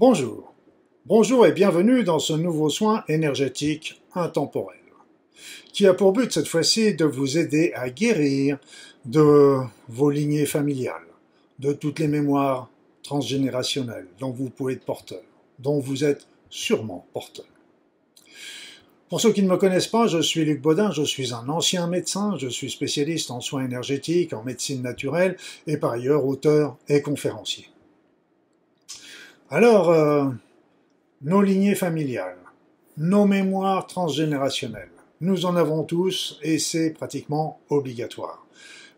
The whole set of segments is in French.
Bonjour. Bonjour et bienvenue dans ce nouveau soin énergétique intemporel, qui a pour but cette fois-ci de vous aider à guérir de vos lignées familiales, de toutes les mémoires transgénérationnelles dont vous pouvez être porteur, dont vous êtes sûrement porteur. Pour ceux qui ne me connaissent pas, je suis Luc Baudin, je suis un ancien médecin, je suis spécialiste en soins énergétiques, en médecine naturelle et par ailleurs auteur et conférencier. Alors, euh, nos lignées familiales, nos mémoires transgénérationnelles, nous en avons tous et c'est pratiquement obligatoire.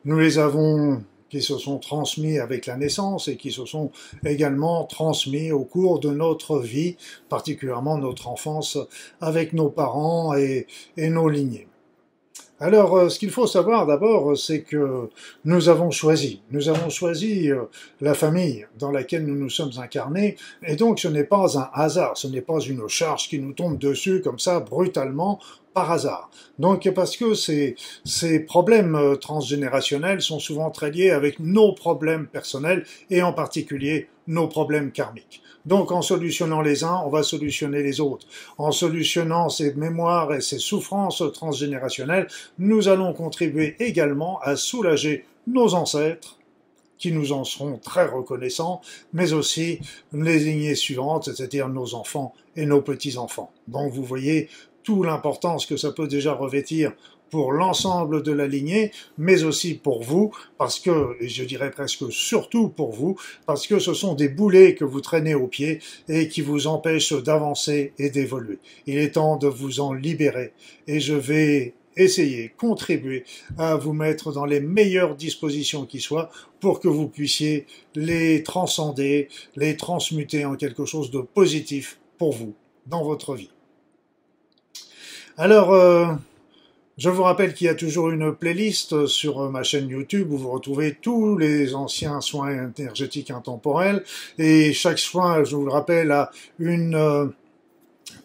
Nous les avons qui se sont transmis avec la naissance et qui se sont également transmis au cours de notre vie, particulièrement notre enfance avec nos parents et, et nos lignées. Alors, euh, ce qu'il faut savoir d'abord, c'est que nous avons choisi, nous avons choisi euh, la famille dans laquelle nous nous sommes incarnés, et donc ce n'est pas un hasard, ce n'est pas une charge qui nous tombe dessus comme ça brutalement par hasard. Donc parce que ces, problèmes euh, transgénérationnels sont souvent très liés avec nos problèmes personnels et en particulier nos problèmes karmiques. Donc en solutionnant les uns, on va solutionner les autres. En solutionnant ces mémoires et ces souffrances transgénérationnelles, nous allons contribuer également à soulager nos ancêtres qui nous en seront très reconnaissants, mais aussi les lignées suivantes, c'est-à-dire nos enfants et nos petits-enfants. Donc vous voyez toute l'importance que ça peut déjà revêtir pour l'ensemble de la lignée, mais aussi pour vous, parce que, et je dirais presque surtout pour vous, parce que ce sont des boulets que vous traînez au pied et qui vous empêchent d'avancer et d'évoluer. Il est temps de vous en libérer et je vais essayer, contribuer à vous mettre dans les meilleures dispositions qui soient pour que vous puissiez les transcender, les transmuter en quelque chose de positif pour vous dans votre vie. Alors, euh, je vous rappelle qu'il y a toujours une playlist sur ma chaîne YouTube où vous retrouvez tous les anciens soins énergétiques intemporels et chaque soin, je vous le rappelle, a une euh,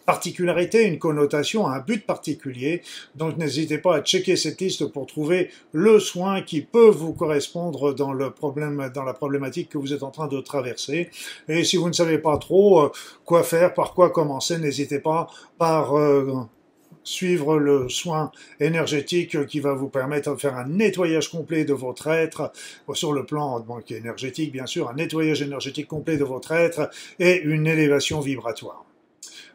particularité, une connotation, un but particulier. Donc n'hésitez pas à checker cette liste pour trouver le soin qui peut vous correspondre dans le problème, dans la problématique que vous êtes en train de traverser. Et si vous ne savez pas trop euh, quoi faire, par quoi commencer, n'hésitez pas par suivre le soin énergétique qui va vous permettre de faire un nettoyage complet de votre être, sur le plan énergétique bien sûr, un nettoyage énergétique complet de votre être et une élévation vibratoire.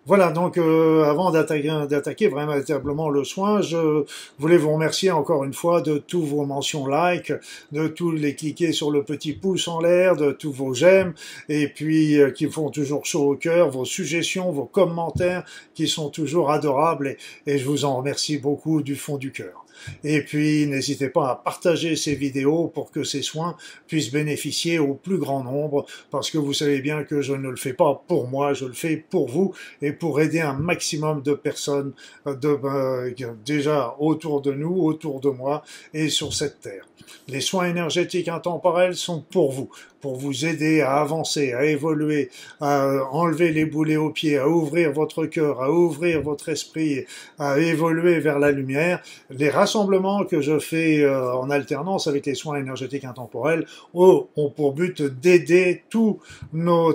Voilà, donc euh, avant d'attaquer vraiment véritablement le soin, je voulais vous remercier encore une fois de tous vos mentions like, de tous les cliquer sur le petit pouce en l'air, de tous vos j'aime, et puis euh, qui font toujours chaud au cœur, vos suggestions, vos commentaires qui sont toujours adorables, et je vous en remercie beaucoup du fond du cœur. Et puis, n'hésitez pas à partager ces vidéos pour que ces soins puissent bénéficier au plus grand nombre, parce que vous savez bien que je ne le fais pas pour moi, je le fais pour vous et pour aider un maximum de personnes euh, euh, déjà autour de nous, autour de moi et sur cette terre. Les soins énergétiques intemporels sont pour vous, pour vous aider à avancer, à évoluer, à enlever les boulets aux pieds, à ouvrir votre cœur, à ouvrir votre esprit, à évoluer vers la lumière. Les rassemblements que je fais euh, en alternance avec les soins énergétiques intemporels ont pour but d'aider tout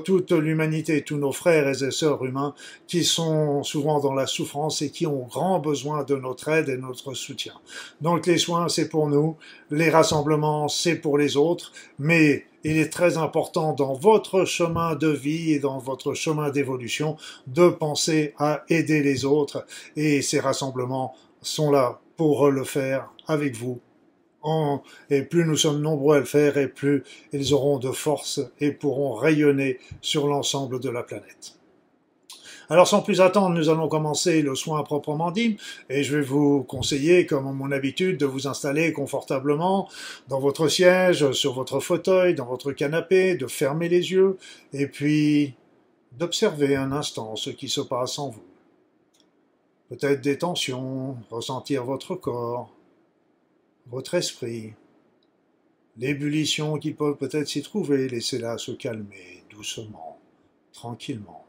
toute l'humanité, tous nos frères et sœurs humains qui sont souvent dans la souffrance et qui ont grand besoin de notre aide et notre soutien. Donc les soins, c'est pour nous, les rassemblements, c'est pour les autres, mais il est très important dans votre chemin de vie et dans votre chemin d'évolution de penser à aider les autres et ces rassemblements sont là pour le faire avec vous. et plus nous sommes nombreux à le faire et plus ils auront de force et pourront rayonner sur l'ensemble de la planète. Alors sans plus attendre, nous allons commencer le soin proprement dit, et je vais vous conseiller, comme mon habitude, de vous installer confortablement dans votre siège, sur votre fauteuil, dans votre canapé, de fermer les yeux, et puis d'observer un instant ce qui se passe en vous. Peut-être des tensions, ressentir votre corps, votre esprit, l'ébullition qui peut peut-être s'y trouver, laissez-la se calmer doucement, tranquillement.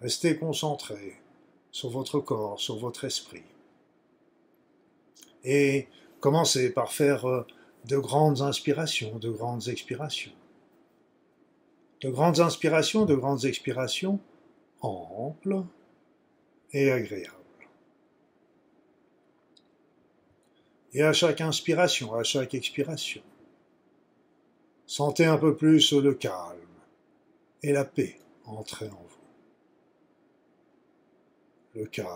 Restez concentré sur votre corps, sur votre esprit. Et commencez par faire euh, de grandes inspirations, de grandes expirations. de grandes inspirations, de grandes expirations, amples et agréables. Et à chaque inspiration, à chaque expiration, sentez un peu plus le calme et la paix entrer en vous. Le calme,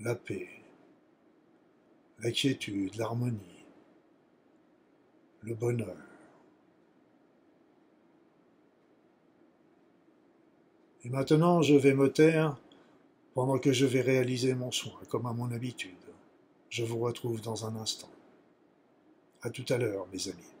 la paix, la quiétude, l'harmonie, le bonheur. Et maintenant, je vais me taire pendant que je vais réaliser mon soin, comme à mon habitude. Je vous retrouve dans un instant. À tout à l'heure, mes amis.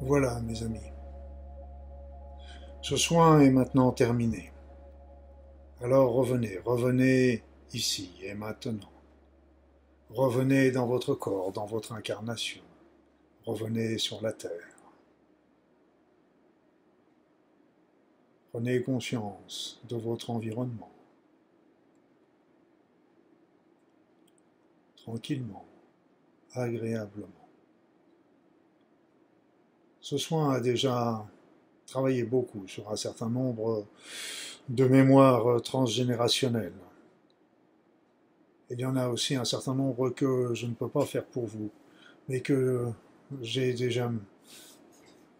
Voilà, mes amis. Ce soin est maintenant terminé. Alors revenez, revenez ici et maintenant. Revenez dans votre corps, dans votre incarnation. Revenez sur la terre. Prenez conscience de votre environnement. Tranquillement, agréablement. Ce soin a déjà travaillé beaucoup sur un certain nombre de mémoires transgénérationnelles. Il y en a aussi un certain nombre que je ne peux pas faire pour vous, mais que j'ai déjà...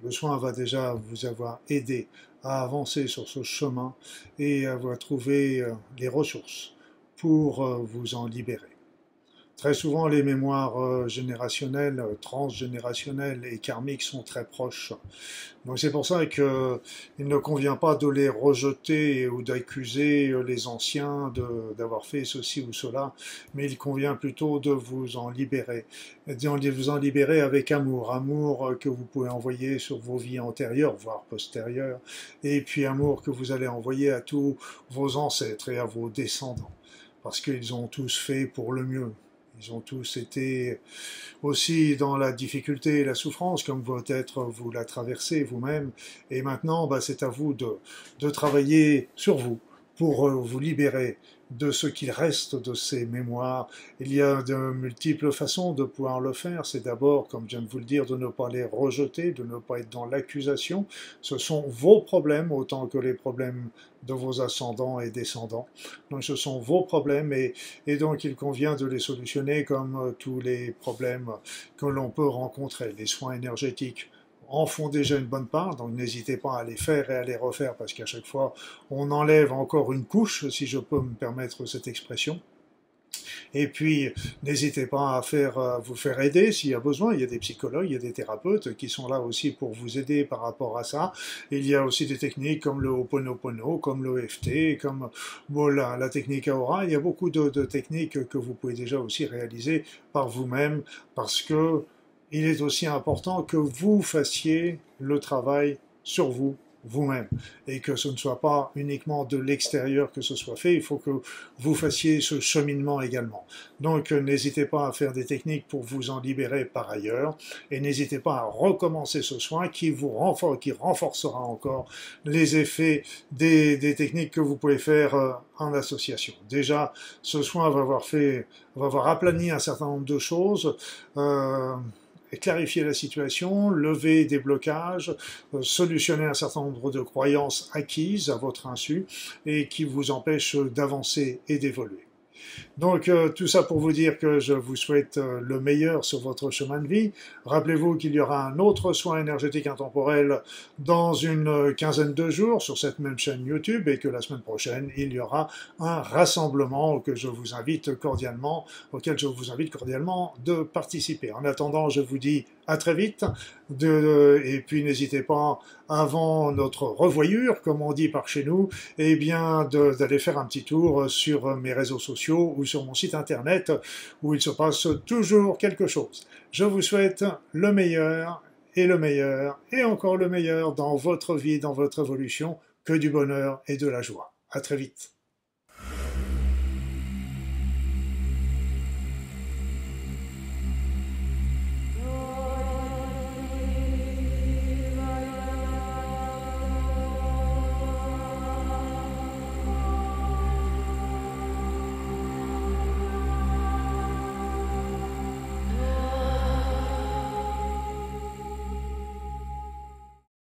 Le soin va déjà vous avoir aidé à avancer sur ce chemin et à trouver euh, les ressources pour vous en libérer. Très souvent, les mémoires euh, générationnelles, euh, transgénérationnelles et karmiques sont très proches. Donc c'est pour ça qu'il ne convient pas de les rejeter ou d'accuser euh, les anciens d'avoir fait ceci ou cela, mais il convient plutôt de vous en libérer, de vous en libérer avec amour, amour que vous pouvez envoyer sur vos vies antérieures, voire postérieures, et puis amour que vous allez envoyer à tous vos ancêtres et à vos descendants, parce qu'ils ont tous fait pour le mieux. Ils ont tous été aussi dans la difficulté et la souffrance, comme peut-être vous la traversez vous-même. Et maintenant, bah, c'est à vous de, de travailler sur vous pour euh, vous libérer de ce qu'il reste de ces mémoires. Il y a de multiples façons de pouvoir le faire. C'est d'abord, comme je viens de vous le dire, de ne pas les rejeter, de ne pas être dans l'accusation. Ce sont vos problèmes autant que les problèmes de vos ascendants et descendants. Donc ce sont vos problèmes et, et donc il convient de les solutionner comme euh, tous les problèmes que l'on peut rencontrer. Les soins énergétiques en font déjà une bonne part, donc n'hésitez pas à les faire et à les refaire parce qu'à chaque fois on enlève encore une couche, si je peux me permettre cette expression. Et puis, n'hésitez pas à faire, à vous faire aider s'il y a besoin. Il y a des psychologues, il y a des thérapeutes qui sont là aussi pour vous aider par rapport à ça. Il y a aussi des techniques comme le Ho'oponopono, comme l'EFT, comme la, technique Aura. Il y a beaucoup de, de techniques que vous pouvez déjà aussi réaliser par vous-même parce que il est aussi important que vous fassiez le travail sur vous vous-même et que ce ne soit pas uniquement de l'extérieur que ce soit fait, il faut que vous fassiez ce cheminement également. Donc n'hésitez pas à faire des techniques pour vous en libérer par ailleurs et n'hésitez pas à recommencer ce soin qui vous qui renforcera encore les effets des, des techniques que vous pouvez faire euh, en association. Déjà, ce soin va avoir fait, va avoir aplani un certain nombre de choses. Euh, clarifier la situation, lever des blocages, euh, solutionner un certain nombre de croyances acquises à votre insu et qui vous empêchent d'avancer et d'évoluer. Donc euh, tout ça pour vous dire que je vous souhaite euh, le meilleur sur votre chemin de vie. Rappelez-vous qu'il y aura un autre soin énergétique intemporel dans une euh, quinzaine de jours sur cette même chaîne YouTube et que la semaine prochaine, il y aura un rassemblement que je vous invite cordialement, auquel je vous invite cordialement de participer. En attendant, je vous dis à très vite. Et puis n'hésitez pas, avant notre revoyure, comme on dit par chez nous, eh bien d'aller faire un petit tour sur mes réseaux sociaux sur mon site internet où il se passe toujours quelque chose. Je vous souhaite le meilleur et le meilleur et encore le meilleur dans votre vie, dans votre évolution, que du bonheur et de la joie. À très vite.